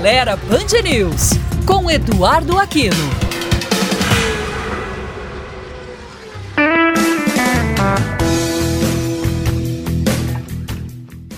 Acelera Band News, com Eduardo Aquino.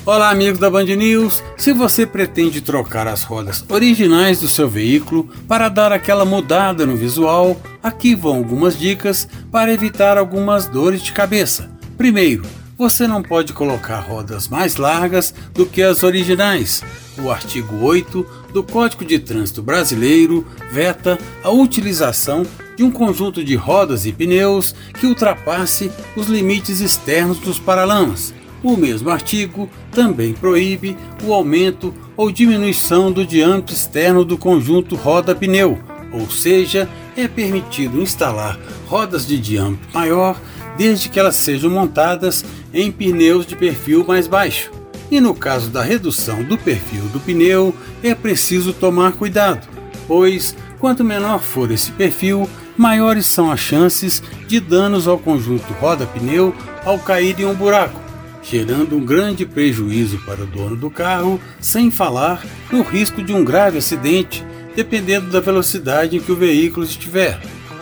Olá, amigos da Band News. Se você pretende trocar as rodas originais do seu veículo para dar aquela mudada no visual, aqui vão algumas dicas para evitar algumas dores de cabeça. Primeiro, você não pode colocar rodas mais largas do que as originais. O artigo 8 do Código de Trânsito Brasileiro veta a utilização de um conjunto de rodas e pneus que ultrapasse os limites externos dos paralamas. O mesmo artigo também proíbe o aumento ou diminuição do diâmetro externo do conjunto roda-pneu, ou seja, é permitido instalar rodas de diâmetro maior desde que elas sejam montadas em pneus de perfil mais baixo. E no caso da redução do perfil do pneu, é preciso tomar cuidado, pois quanto menor for esse perfil, maiores são as chances de danos ao conjunto roda-pneu ao cair em um buraco, gerando um grande prejuízo para o dono do carro, sem falar no risco de um grave acidente, dependendo da velocidade em que o veículo estiver.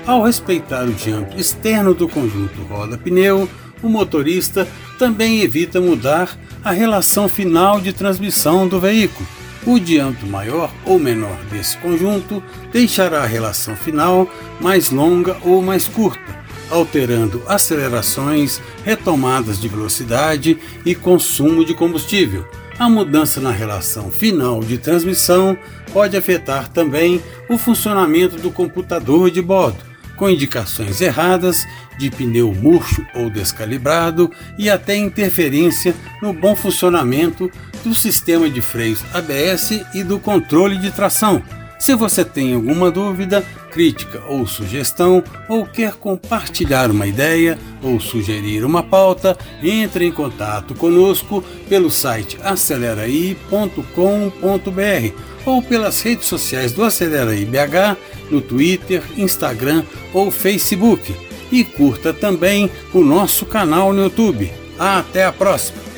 Ao respeitar o diâmetro externo do conjunto roda-pneu, o motorista também evita mudar a relação final de transmissão do veículo. O diâmetro maior ou menor desse conjunto deixará a relação final mais longa ou mais curta, alterando acelerações, retomadas de velocidade e consumo de combustível. A mudança na relação final de transmissão pode afetar também o funcionamento do computador de bordo, com indicações erradas de pneu murcho ou descalibrado e até interferência no bom funcionamento do sistema de freios ABS e do controle de tração. Se você tem alguma dúvida, crítica ou sugestão, ou quer compartilhar uma ideia ou sugerir uma pauta, entre em contato conosco pelo site aceleraí.com.br ou pelas redes sociais do Aceleraí BH no Twitter, Instagram ou Facebook. E curta também o nosso canal no YouTube. Até a próxima!